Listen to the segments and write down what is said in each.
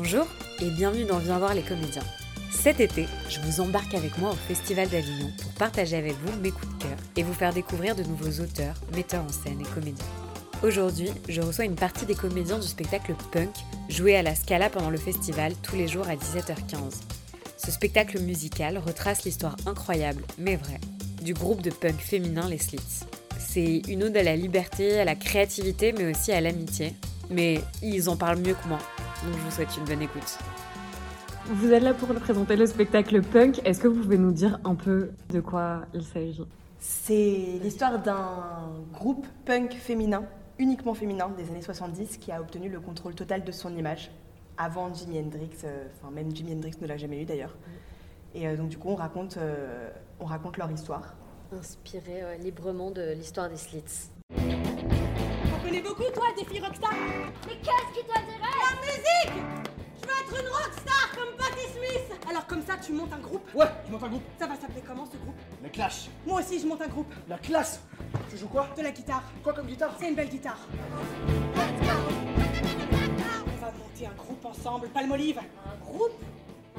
Bonjour et bienvenue dans Viens voir les comédiens. Cet été, je vous embarque avec moi au Festival d'Avignon pour partager avec vous mes coups de cœur et vous faire découvrir de nouveaux auteurs, metteurs en scène et comédiens. Aujourd'hui, je reçois une partie des comédiens du spectacle Punk, joué à la Scala pendant le festival tous les jours à 17h15. Ce spectacle musical retrace l'histoire incroyable, mais vraie, du groupe de punk féminin Les Slits. C'est une ode à la liberté, à la créativité, mais aussi à l'amitié. Mais ils en parlent mieux que moi, donc je vous souhaite une bonne écoute. Vous êtes là pour présenter le spectacle Punk. Est-ce que vous pouvez nous dire un peu de quoi il s'agit? C'est l'histoire d'un groupe punk féminin, uniquement féminin, des années 70, qui a obtenu le contrôle total de son image. Avant Jimi Hendrix, euh, enfin même Jimi Hendrix ne l'a jamais eu d'ailleurs. Et euh, donc du coup, on raconte, euh, on raconte leur histoire. Inspiré euh, librement de l'histoire des Slits. Connais beaucoup, toi, des filles rockstar. Mais qu'est-ce qui t'intéresse? La musique! Je veux être une rockstar comme Patti Smith. Alors comme ça, tu montes un groupe? Ouais, je monte un groupe. Ça va s'appeler comment, ce groupe? Le Clash. Moi aussi, je monte un groupe. La classe. Tu joues quoi? De la guitare. Quoi comme guitare? C'est une belle guitare. On va monter un groupe ensemble, Palmolive. Un groupe?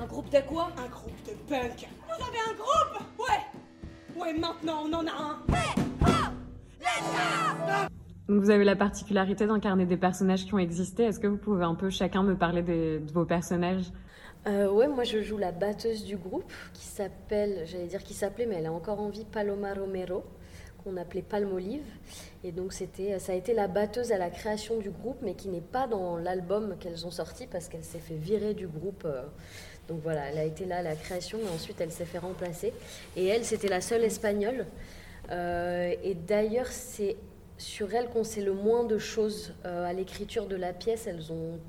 Un groupe de quoi? Un groupe de punk. Vous avez un groupe? Ouais. Ouais, maintenant, on en a un Vous avez la particularité d'incarner des personnages qui ont existé. Est-ce que vous pouvez un peu chacun me parler de vos personnages? Euh, ouais, moi je joue la batteuse du groupe qui s'appelle, j'allais dire qui s'appelait, mais elle est encore en vie, Paloma Romero, qu'on appelait Palmolive. Et donc c'était, ça a été la batteuse à la création du groupe, mais qui n'est pas dans l'album qu'elles ont sorti parce qu'elle s'est fait virer du groupe. euh. donc voilà, elle a été là à la création, mais ensuite elle s'est fait remplacer. Et elle, c'était la seule espagnole. Euh, et d'ailleurs, c'est sur elle qu'on sait le moins de choses euh, à l'écriture de la pièce. Elles ont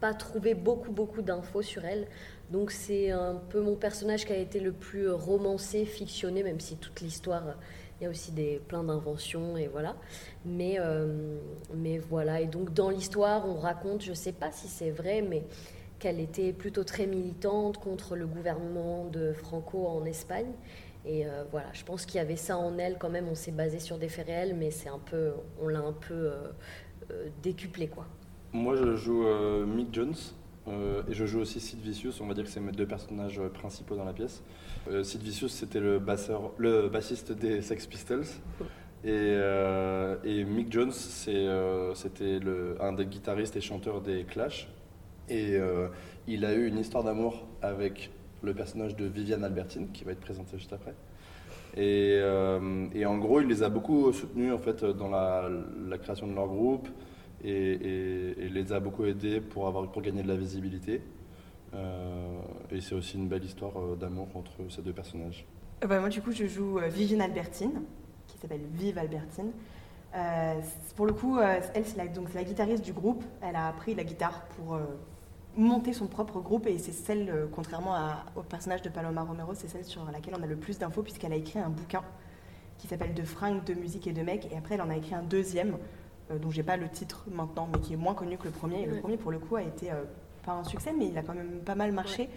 pas trouvé beaucoup beaucoup d'infos sur elle. Donc c'est un peu mon personnage qui a été le plus romancé, fictionné, même si toute l'histoire, il y a aussi des plein d'inventions et voilà. Mais euh, mais voilà. Et donc dans l'histoire, on raconte, je sais pas si c'est vrai, mais qu'elle était plutôt très militante contre le gouvernement de Franco en Espagne. Et euh, voilà, je pense qu'il y avait ça en elle quand même. On s'est basé sur des faits réels, mais c'est un peu, on l'a un peu euh, euh, décuplé quoi. Moi, je joue euh, Mick Jones et je joue aussi Sid Vicious. On va dire que c'est mes deux personnages principaux dans la pièce. Sid Vicious, c'était le, bassiste des Sex Pistols. Et, Mick Jones, c'était un des guitaristes et chanteurs des Clash. Et il a eu une histoire d'amour avec le personnage de Viviane Albertine, qui va être présenté juste après. Et, euh, et en gros, il les a beaucoup soutenus en fait, dans la, création de leur groupe et, les a beaucoup aidés pour, avoir, pour gagner de la visibilité. Euh, et c'est aussi une belle histoire euh, d'amour entre ces deux personnages. Bah, moi, du coup, je joue Viviane Albertine, qui s'appelle Vive Albertine. Pour le coup, elle, c'est la, guitariste du groupe. Elle a appris la guitare pour monter son propre groupe et c'est celle, euh, contrairement à- au personnage de Paloma Romero, c'est celle sur laquelle on a le plus d'infos puisqu'elle a écrit un bouquin qui s'appelle De fringues, de musique et de mecs. Et après, elle en a écrit un deuxième, euh, dont j'ai pas le titre maintenant, mais qui est moins connu que le premier. Et le Ouais. premier, pour le coup, a été euh, pas un succès, mais il a quand même pas mal marché.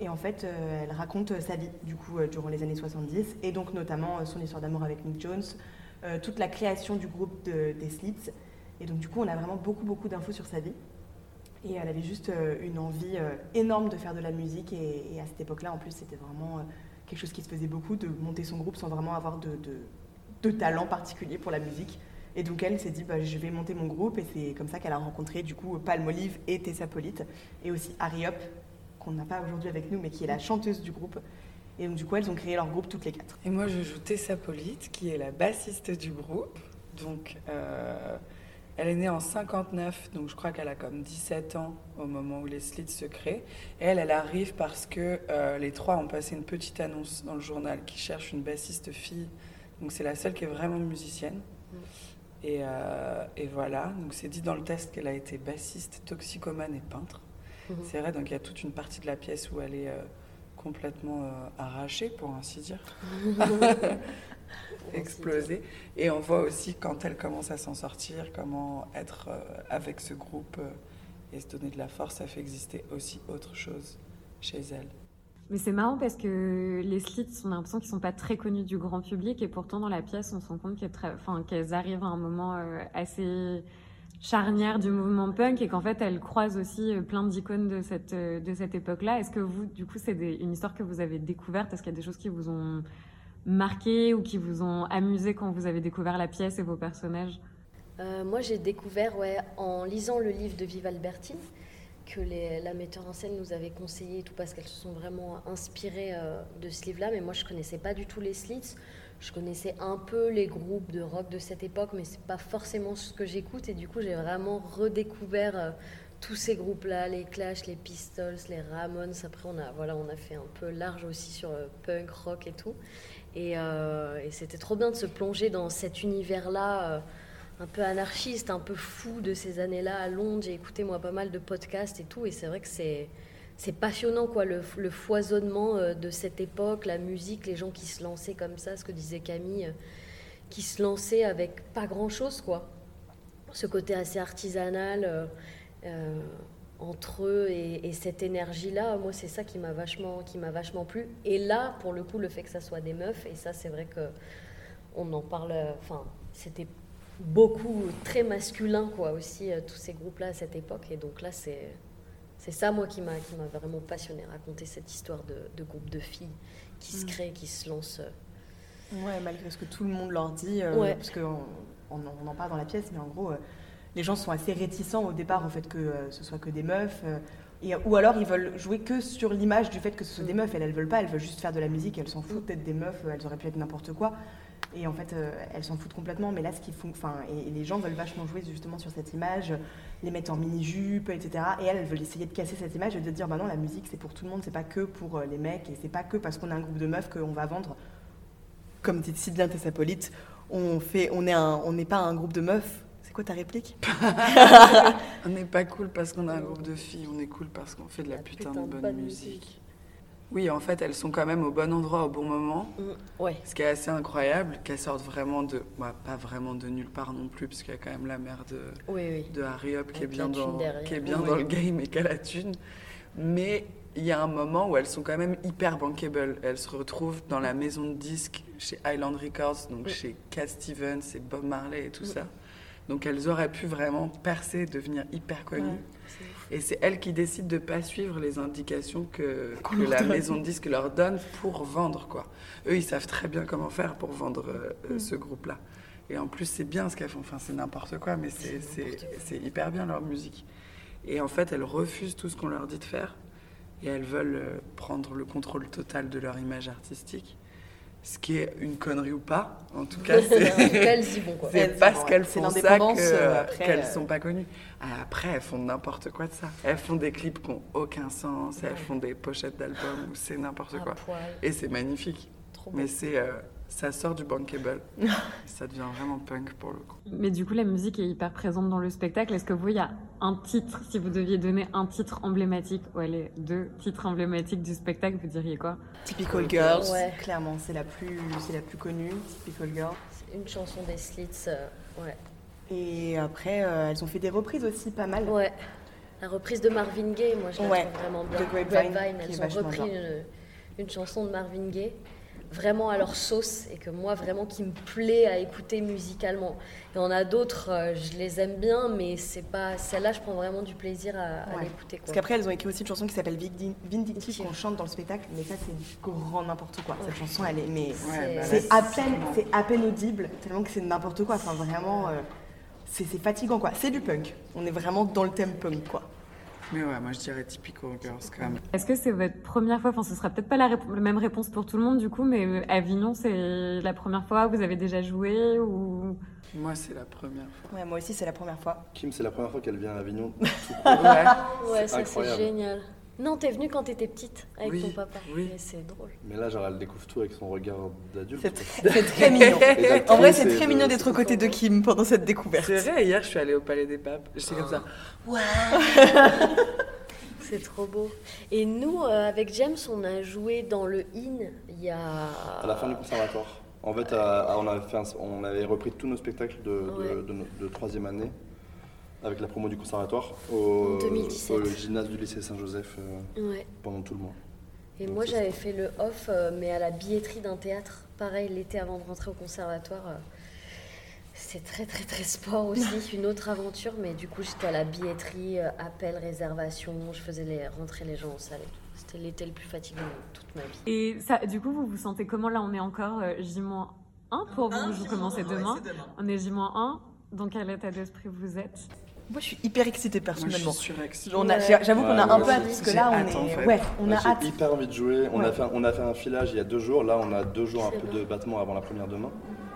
Et en fait, euh, elle raconte sa vie, du coup, durant les années 70, et donc notamment son histoire d'amour avec Nick Jones, toute la création du groupe de- des Slits. Et donc, du coup, on a vraiment beaucoup, beaucoup d'infos sur sa vie. Et elle avait juste euh, une envie euh, énorme de faire de la musique. Et, à cette époque-là, en plus, c'était vraiment euh, quelque chose qui se faisait beaucoup, de monter son groupe sans vraiment avoir de, talent particulier pour la musique. Et donc, elle s'est dit, bah, je vais monter mon groupe. Et c'est comme ça qu'elle a rencontré, du coup, Palmolive et Tessa Polite, et aussi Harry Hop, qu'on n'a pas aujourd'hui avec nous, mais qui est la chanteuse du groupe. Et donc, du coup, elles ont créé leur groupe toutes les quatre. Et moi, je joue Tessa Polite, qui est la bassiste du groupe. Donc, elle est née en 59, donc je crois qu'elle a comme 17 ans au moment où les slits se créent. Et elle, elle arrive parce que euh, les trois ont passé une petite annonce dans le journal qui cherche une bassiste fille. Donc, c'est la seule qui est vraiment musicienne. Et, euh, et voilà, donc c'est dit dans le test qu'elle a été bassiste, toxicomane et peintre. Mhm. C'est vrai, donc il y a toute une partie de la pièce où elle est euh, complètement arrachée, pour ainsi dire exploser. Et on voit aussi quand elle commence à s'en sortir, comment être euh, avec ce groupe euh, et se donner de la force, ça fait exister aussi autre chose chez elle. Mais c'est marrant parce que les slits, on a l'impression qu'ils sont pas très connus du grand public et pourtant dans la pièce, on se rend compte qu'elles, arrivent à un moment euh, assez, charnière du mouvement punk et qu'en fait elle croise aussi plein d'icônes de cette, de cette époque-là. Est-ce que vous, du coup, c'est une histoire que vous avez découverte? Est-ce qu'il y a des choses qui vous ont marqué ou qui vous ont amusé quand vous avez découvert la pièce et vos personnages Euh, moi, j'ai découvert, ouais, en lisant le livre de Vive Albertine, que la metteur en scène nous avait conseillé tout, parce qu'elles se sont vraiment inspirées euh, de ce livre-là. Mais moi, je connaissais pas du tout les Slits. Je connaissais un peu les groupes de rock de cette époque, mais c'est pas forcément ce que j'écoute. Et du coup, j'ai vraiment redécouvert euh, tous ces groupes-là, les Clash, les Pistols, les Ramones. Après, on a, voilà, on a fait un peu large aussi sur euh, punk, rock et tout. Et, euh, et c'était trop bien de se plonger dans cet univers-là. euh, un peu anarchiste, un peu fou de ces années-là à Londres. J'ai écouté moi pas mal de podcasts et tout, et c'est vrai que c'est passionnant quoi, le, foisonnement euh, de cette époque, la musique, les gens qui se lançaient comme ça, ce que disait Camille, qui se lançaient avec pas grand-chose quoi. Ce côté assez artisanal entre eux et, et cette énergie-là, moi c'est ça qui m'a vachement qui m'a vachement plu. Et là, pour le coup, le fait que ça soit des meufs, et ça c'est vrai que on en parle, enfin c'était beaucoup très masculin quoi aussi euh, tous ces groupes là à cette époque et donc là c'est c'est ça moi qui m'a qui m'a vraiment passionné raconter cette histoire de, de groupe de filles qui se Mm. créent qui se lancent euh. Ouais, malgré ce que tout le monde leur dit, euh, Ouais. parce qu'on on, en- on en parle dans la pièce, mais en gros, euh, les gens sont assez réticents au départ en fait que euh, ce soit que des meufs. euh, et, ou alors ils veulent jouer que sur l'image du fait que ce soit des meufs. Elles, elles veulent pas, elles veulent juste faire de la musique, elles s'en foutent d'être des meufs, euh, elles auraient pu être n'importe quoi. Et en fait, euh, elles s'en foutent complètement. Mais là, ce qu'ils font, enfin, et, et les gens veulent vachement jouer justement sur cette image, les mettre en mini-jupe, etc. Et elles, elles veulent essayer de casser cette image et de dire, bah non, la musique, c'est pour tout le monde, c'est pas que pour les mecs, et c'est pas que parce qu'on est un groupe de meufs qu'on va vendre comme dit si bien Tessapolite, on fait, on est un, on n'est pas un groupe de meufs. C'est quoi ta réplique On n'est pas cool parce qu'on a un groupe de filles, on est cool parce qu'on fait de la, La putain, putain de bonne, bonne musique. musique. Oui, en fait, elles sont quand même au bon endroit au bon moment. Mm, ouais Ce qui est assez incroyable, qu'elles sortent vraiment de. bah, pas vraiment de nulle part non plus, parce qu'il y a quand même la mère de, oui oui de Harry Up qui est bien, dans, derrière. qui est bien Oui. dans le game et qui a la thune. Mais il y a un moment où elles sont quand même hyper bankable. Elles se retrouvent dans la maison de disques chez Island Records, donc Oui. chez Cat Stevens et Bob Marley et tout Oui. ça. Donc elles auraient pu vraiment percer, devenir hyper connues. Ouais. Et c'est elles qui décident de pas suivre les indications que, la donne. maison de disques leur donne pour vendre. Quoi. Eux, ils savent très bien comment faire pour vendre euh, Mm. euh, ce groupe-là. Et en plus, c'est bien ce qu'elles font. Enfin, c'est n'importe quoi, mais c'est hyper bien leur musique. Et en fait, elles refusent tout ce qu'on leur dit de faire. Et elles veulent euh, prendre le contrôle total de leur image artistique. Ce qui est une connerie ou pas. En tout cas, c'est... elles y vont quoi C'est Elles y parce qu'elles font ça euh, après, qu'elles euh, sont pas connues. Après, elles font n'importe quoi de ça. Elles font des clips qui n'ont aucun sens. Elles font des pochettes d'albums où c'est n'importe quoi. poil Et c'est magnifique. trop Mais c'est, euh, ça sort du bankable. ça devient vraiment punk pour le coup. Mais du coup, la musique est hyper présente dans le spectacle. Est-ce que vous, il y a un titre, si vous deviez donner un titre emblématique, ou allez, deux titres emblématiques du spectacle, vous diriez quoi? Typical Girls, Ouais. clairement, c'est la plus, c'est la plus connue. Typical Girls. C'est une chanson des Slits euh, ouais Et après, euh, elles ont fait des reprises aussi, pas mal. Ouais. La reprise de Marvin Gaye, moi je la Ouais, trouve vraiment bien. de Grapevine, est elles ont repris une, une chanson de Marvin Gaye, vraiment à leur sauce, et que moi vraiment qui me plaît à écouter musicalement. Et on a d'autres, euh, je les aime bien, mais c'est pas celle-là, je prends vraiment du plaisir à, à Ouais. l'écouter. Parce qu'après, elles ont écrit aussi une chanson qui s'appelle Vindi- Vindictive qu'on chante dans le spectacle, mais ça, c'est du grand n'importe quoi. Cette chanson, elle est. Mais Ouais, bah c'est à peine, c'est à peine audible, tellement que c'est n'importe quoi. Enfin, vraiment, euh, c'est fatigant, quoi. C'est du punk. On est vraiment dans le thème punk, quoi. Mais ouais, moi je dirais typical girls quand même. Est-ce que c'est votre première fois Enfin, ce sera peut-être pas la, même réponse pour tout le monde, du coup, mais Avignon, c'est la première fois Vous avez déjà joué ou? Moi, c'est la première fois. Ouais, moi aussi, c'est la première fois. Kim, c'est la première fois qu'elle vient à Avignon. Ouais. Ouais, C'est ça c'est génial. Non, t'es venue quand t'étais petite avec Oui, ton papa. oui. Mais c'est drôle. Mais là, genre, elle découvre tout avec son regard d'adulte. C'est très, mignon. En vrai, c'est très de- mignon d'être aux côtés de Kim pendant cette découverte. C'est vrai, hier je suis allée au Palais des Papes. J'étais comme ça. C'est trop beau. Et nous, euh, avec James, on a joué dans le IN il y a. À la fin du conservatoire. En fait, à- à- on, avait fait un- on avait repris tous nos spectacles de, de, Ouais. de no- de troisième année avec la promo du conservatoire au, En 2017. au gymnase du lycée Saint-Joseph euh, Ouais. pendant tout le mois. Et Donc moi, j'avais fait le off, euh, mais à la billetterie d'un théâtre. Pareil, l'été avant de rentrer au conservatoire. euh, C'était très très très sport aussi, une autre aventure, mais du coup j'étais à la billetterie, euh, appel, réservation, je faisais les, rentrer les gens en salle et tout. C'était l'été le plus fatigant de toute ma vie. Et ça, du coup, vous vous sentez comment Là, on est encore euh, J-1 pour vous, vous commencez demain. On est J-1. Dans quel état d'esprit vous êtes? Moi, je suis hyper excitée personnellement. J'avoue qu'on a un peu hâte parce que là, on est. fait. Ouais, on a j'ai hâte. hyper envie de jouer. On, a fait, un- on a fait un filage il y a deux jours. Là, on a deux jours un peu de battement avant la première demain.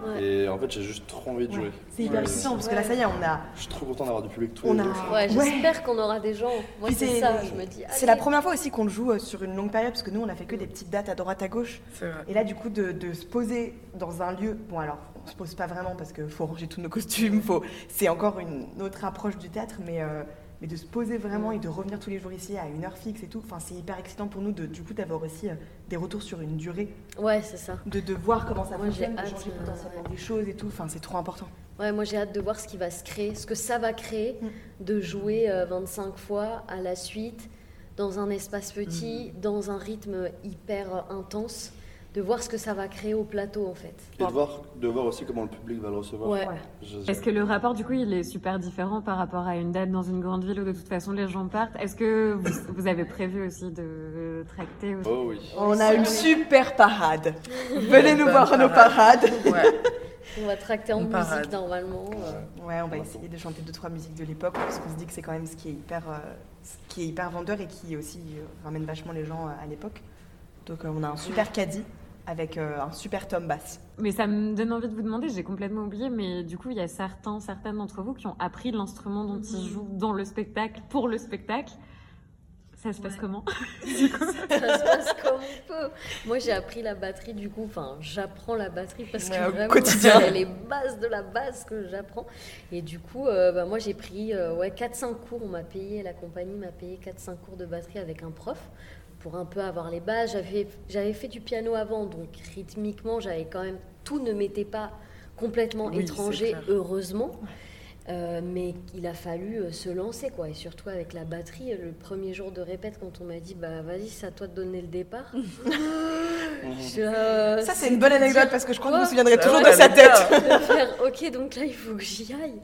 Ouais. Et en fait, j'ai juste trop envie de Ouais. jouer. C'est hyper Ouais. excitant parce que là, ça y est, on a. Je suis trop content d'avoir du public tous On les a- jours. Ouais, Ouais. j'espère qu'on aura des gens. Moi c'est ça, je me dis. C'est la première fois aussi qu'on le joue euh, sur une longue période parce que nous, on a fait que des petites dates à droite à gauche. Vrai. Et là, du coup, de, de se poser dans un lieu. Bon, alors, on se pose pas vraiment parce qu'il faut ranger tous nos costumes. Faut... C'est encore une autre approche du théâtre, mais, euh, mais de se poser vraiment et de revenir tous les jours ici à une heure fixe et tout. Enfin, c'est hyper excitant pour nous de, du coup, d'avoir aussi euh, des retours sur une durée, Ouais, c'est ça. de, de voir comment ça Moi, fonctionne, de changer euh, potentiellement ouais. des choses et tout. Enfin, c'est trop important. Ouais, moi j'ai hâte de voir ce qui va se créer, ce que ça va créer, Mm. de jouer euh, 25 fois à la suite, dans un espace petit, Mm. dans un rythme hyper euh, intense, de voir ce que ça va créer au plateau en fait. Et de voir, de voir aussi comment le public va le recevoir. Ouais. Je- Est-ce que le rapport, du coup, il est super différent par rapport à une date dans une grande ville où de toute façon les gens partent? Est-ce que vous, vous avez prévu aussi de tracter aussi? Oh oui. On a une super parade. Venez nous voir nos parade. parades. Ouais. On va tracter en Une musique parade. normalement. euh. Ouais, on va essayer de chanter deux trois musiques de l'époque parce qu'on se dit que c'est quand même ce qui est hyper, euh, ce qui est hyper vendeur et qui aussi euh, ramène vachement les gens euh, à l'époque. Donc euh, on a un super caddie avec euh, un super tom bass. Mais ça me donne envie de vous demander, j'ai complètement oublié, mais du coup, il y a certains, certaines d'entre vous qui ont appris l'instrument dont ils jouent dans le spectacle, pour le spectacle. Ça se passe comment? Ça se passe comme on peut. Moi, j'ai appris la batterie, du coup, enfin, j'apprends la batterie parce que Ouais, vraiment, quotidien. c'est les bases de la base que j'apprends. Et du coup, euh, bah, moi, j'ai pris euh, ouais, 4-5 cours. On m'a payé, la compagnie m'a payé 4-5 cours de batterie avec un prof pour un peu avoir les bases. J'avais, j'avais fait du piano avant, donc rythmiquement, j'avais quand même. Tout ne m'était pas complètement Oui, étranger, heureusement. Euh, mais il a fallu euh, se lancer, quoi. Et surtout avec la batterie, le premier jour de répète, quand on m'a dit, bah vas-y, c'est à toi de donner le départ. Je, euh, Ça c'est une bonne anecdote parce que je crois que Quoi souviendrai Ça toujours de sa tête. bien. de faire, ok, donc là, il faut que j'y aille.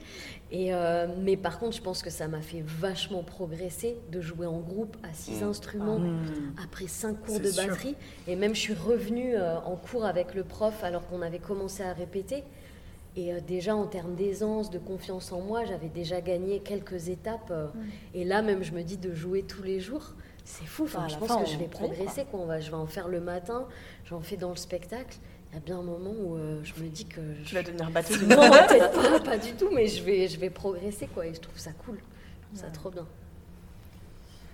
Et euh, mais par contre, je pense que ça m'a fait vachement progresser de jouer en groupe à six Mm. instruments Mmh. après cinq cours de sûr. batterie. Et même, je suis revenue euh, en cours avec le prof alors qu'on avait commencé à répéter. Et euh, déjà, en termes d'aisance, de confiance en moi, j'avais déjà gagné quelques étapes. euh, Et là, même, je me dis de jouer tous les jours. C'est fou. Enfin, Bah, je pense fin, que je vais quoi. progresser. Quoi. On va, je vais en faire le matin, j'en fais dans le spectacle. Il y a bien un moment où euh, je me dis que je Tu vas devenir batteuse. non, peut-être pas, pas du tout, mais je vais, je vais progresser, quoi, et je trouve ça cool. Je trouve ça trop bien.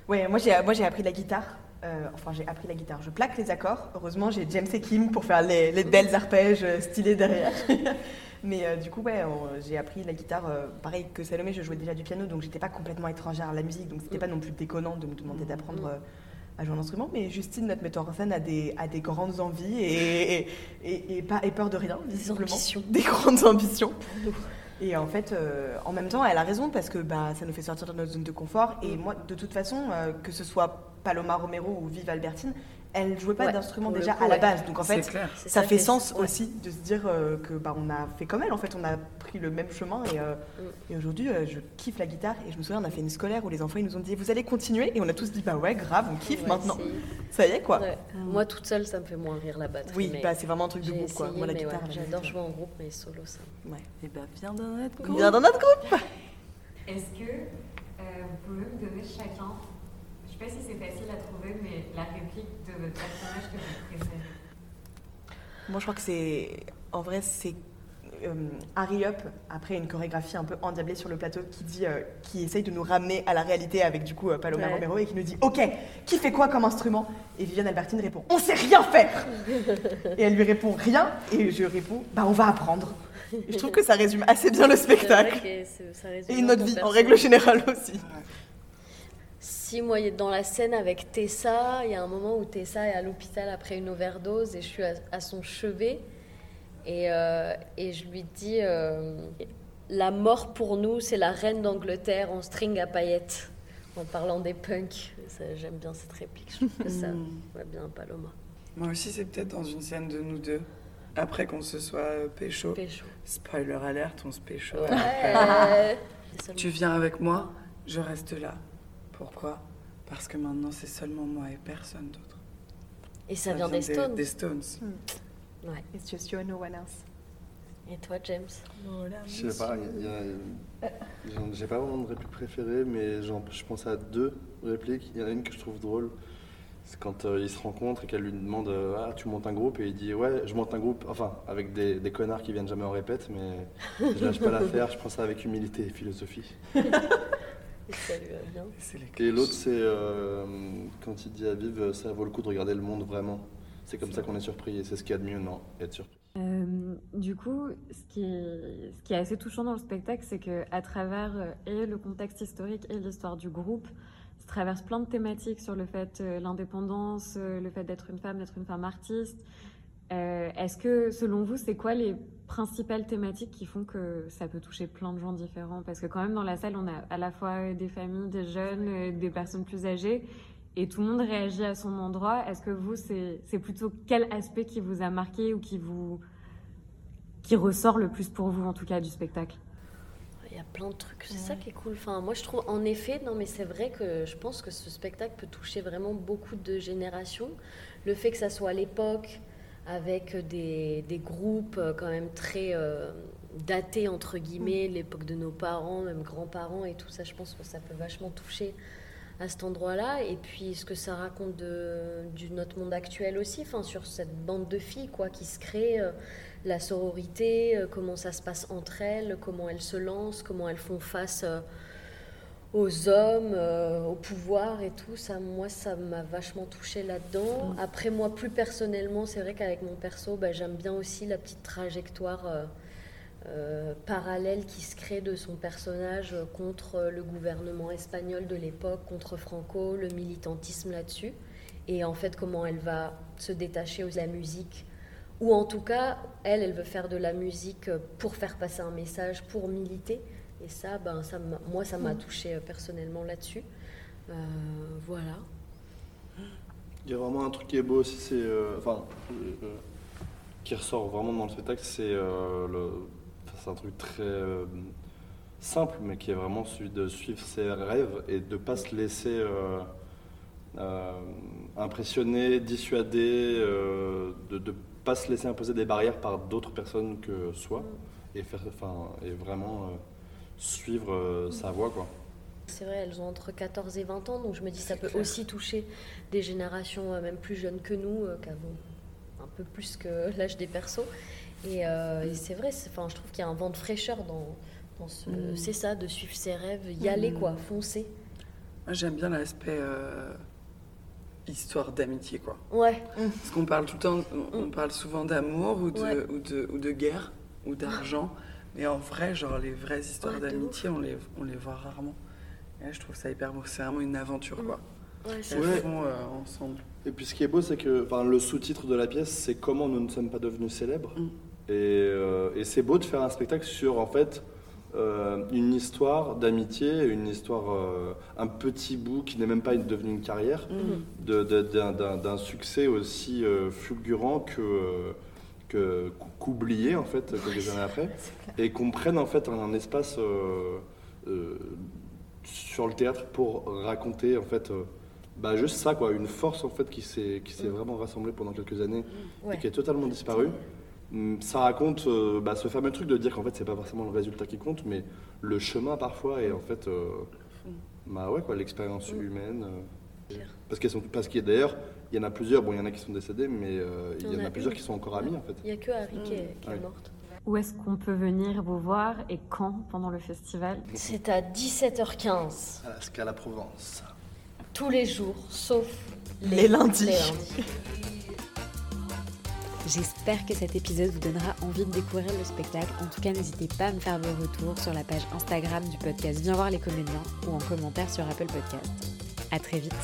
Ouais, moi j'ai moi j'ai appris la guitare. Euh, enfin, j'ai appris la guitare. Je plaque les accords. Heureusement, j'ai James et Kim pour faire les, les belles arpèges euh, stylés derrière. Mais euh, du coup, ouais, j'ai appris la guitare. euh, pareil que Salomé, je jouais déjà du piano, donc j'étais pas complètement étrangère à la musique, donc c'était pas non plus déconnant de me demander d'apprendre euh, à jouer un instrument. Mais Justine, notre metteur en scène, a des, a des grandes envies et, et, et- et pas et peur de rien, visiblement. ambitions. Des grandes ambitions. Et en fait, euh, en même temps, elle a raison parce que bah, ça nous fait sortir de notre zone de confort. Et moi, de toute façon, euh, que ce soit Paloma Romero ou Vive Albertine, elle jouait pas Ouais, d'instrument déjà coup, à la ouais. base. Donc en fait, clair. Ça fait sens ouais. aussi de se dire euh, que bah, on a fait comme elle. En fait, on a pris le même chemin. Et, euh, Mm. et aujourd'hui, euh, je kiffe la guitare. Et je me souviens, on a fait une scolaire où les enfants ils nous ont dit Vous allez continuer Et on a tous dit Bah ouais, grave, on kiffe Ouais, maintenant. Ça y est, quoi. ouais. Moi, toute seule, ça me fait moins rire la batterie. Oui, bah, c'est vraiment un truc de groupe, quoi. Moi, la guitare, j'adore jouer en groupe, mais solo, ça. Ouais. Et bah, viens dans notre groupe. Bien dans notre groupe Est-ce que euh, vous pouvez me donner chacun, sais pas si c'est facile à trouver, mais la réplique de votre personnage que vous préférez Moi, je crois que c'est. En vrai, c'est. euh, Harry Up, après une chorégraphie un peu endiablée sur le plateau, qui dit, euh, qui essaye de nous ramener à la réalité avec du coup euh, Paloma Ouais. Romero et qui nous dit Ok, qui fait quoi comme instrument? Et Viviane Albertine répond On sait rien faire Et elle lui répond Rien Et je réponds Bah, on va apprendre. Et je trouve que ça résume assez bien le vrai spectacle que c'est- ça résume et notre vie en règle générale aussi. Si moi, dans la scène avec Tessa, il y a un moment où Tessa est à l'hôpital après une overdose et je suis à, à son chevet et, euh, et je lui dis euh, La mort pour nous, c'est la reine d'Angleterre en string à paillettes. En parlant des punks. J'aime bien cette réplique. Je trouve que ça Mm. va bien Paloma. Moi aussi, c'est peut-être dans une scène de nous deux. Après qu'on se soit euh, pécho. Pécho. Spoiler alerte, on se pécho. Ouais. Tu viens avec moi, je reste là. Pourquoi? Parce que maintenant c'est seulement moi et personne d'autre. Et ça vient des Stones. Des Stones. Ouais. It's just you and no one else. Et toi, James? Je sais pas, il y a- il y a- j'en- j'ai pas vraiment de réplique préférée, mais je pense à deux répliques. Il y en a une que je trouve drôle. C'est quand euh, ils se rencontrent et qu'elle lui demande euh, Ah, tu montes un groupe? Et il dit Ouais, je monte un groupe, enfin, avec des, des connards qui viennent jamais en répète, mais je lâche pas l'affaire, je prends ça avec humilité et philosophie. Et ça lui va bien. C'est les Et l'autre, c'est euh, quand il dit à Viv Ça vaut le coup de regarder le monde vraiment. C'est comme ça qu'on est surpris et c'est ce qu'il y a de mieux, non Être surpris. Euh, du coup, ce qui, est, ce qui est assez touchant dans le spectacle, c'est que à travers euh, et le contexte historique et l'histoire du groupe, ça traverse plein de thématiques sur le fait euh, l'indépendance, euh, le fait d'être une femme, d'être une femme artiste. Euh, Est-ce que, selon vous, c'est quoi les principales thématiques qui font que ça peut toucher plein de gens différents Parce que quand même dans la salle, on a à la fois euh, des familles, des jeunes, euh, des personnes plus âgées, et tout le monde réagit à son endroit. Est-ce que vous, c'est c'est plutôt quel aspect qui vous a marqué ou qui vous qui ressort le plus pour vous en tout cas du spectacle? Il y a plein de trucs, c'est ça qui est cool. Enfin, moi, je trouve, en effet, non, mais c'est vrai que je pense que ce spectacle peut toucher vraiment beaucoup de générations. Le fait que ça soit à l'époque, avec des, des groupes euh, quand même très euh, datés, entre guillemets, l'époque de nos parents, même grands-parents et tout ça, je pense que ça peut vachement toucher à cet endroit-là. Et puis, ce que ça raconte de, du notre monde actuel aussi, enfin, sur cette bande de filles, quoi, qui se crée. euh, la sororité, euh, comment ça se passe entre elles, comment elles se lancent, comment elles font face euh, aux hommes, euh, au pouvoir et tout. Ça, moi, ça m'a vachement touchée là-dedans. Après, moi, plus personnellement, c'est vrai qu'avec mon perso, bah, j'aime bien aussi la petite trajectoire euh, euh, parallèle qui se crée de son personnage contre le gouvernement espagnol de l'époque, contre Franco, le militantisme là-dessus. Et en fait, comment elle va se détacher de la musique ou en tout cas, elle, elle veut faire de la musique pour faire passer un message, pour militer. Et ça, ben, ça moi, ça m'a touché personnellement là-dessus. Euh, voilà. Il y a vraiment un truc qui est beau aussi, c'est. euh, enfin. euh, euh, qui ressort vraiment dans le spectacle, c'est euh, un truc très euh, simple, mais qui est vraiment celui de suivre ses rêves et de ne pas se laisser euh, euh, impressionner, dissuader, euh, de ne pas se laisser imposer des barrières par d'autres personnes que soi, et, faire, enfin, et vraiment euh, suivre euh, sa voie, quoi. C'est vrai, elles ont entre 14 et 20 ans, donc je me dis ça peut aussi toucher des générations euh, même plus jeunes que nous, euh, qui avons un peu plus que l'âge des persos. Et, euh, et c'est vrai, enfin, je trouve qu'il y a un vent de fraîcheur dans, dans ce... Mm. C'est ça, de suivre ses rêves, y aller, Mm. quoi, foncer. Moi j'aime bien l'aspect euh, histoire d'amitié quoi. Ouais, Parce qu'on parle tout le temps, on, on parle souvent d'amour ou de, Ouais. ou, de, ou de guerre ou d'argent. Mais en vrai, genre les vraies histoires Ouais, d'amitié, on les, on les voit rarement. Et là, je trouve ça hyper beau. C'est vraiment une aventure quoi. ouais, c'est Elles Ouais. font euh, ensemble. Et puis ce qui est beau, c'est que enfin, le sous-titre de la pièce, c'est comment nous ne sommes pas devenus célèbres. Mm. Et, euh, et c'est beau de faire un spectacle sur en fait euh, une histoire d'amitié, une histoire, euh, un petit bout qui n'est même pas devenu une carrière, Mm. de- de- d'un- succès aussi euh, fulgurant que qu'oublié en fait quelques années après, et qu'on prenne en fait un espace euh, euh, sur le théâtre pour raconter en fait. euh, bah juste ça quoi, une force en fait qui s'est qui s'est vraiment rassemblée pendant quelques années Ouais. et qui est totalement disparue. Hum, Ça raconte bah, ce fameux truc de dire qu'en fait c'est pas forcément le résultat qui compte, mais le chemin parfois et en fait bah ouais quoi, l'expérience humaine. euh, Clair. parce qu'elles sont parce qu'il y a d'ailleurs il y en a plusieurs, bon il y en a qui sont décédés, mais euh, il y en a a plusieurs une. qui sont encore amis en fait. Il n'y a que Harry qui est, qui est Ouais. morte. Où est-ce qu'on peut venir vous voir et quand pendant le festival? C'est à 17h15, À la Scala Provence. tous les jours, sauf Les lundis. les lundis. J'espère que cet épisode vous donnera envie de découvrir le spectacle. En tout cas, n'hésitez pas à me faire vos retours sur la page Instagram du podcast Viens voir les comédiens ou en commentaire sur Apple Podcast. À très vite.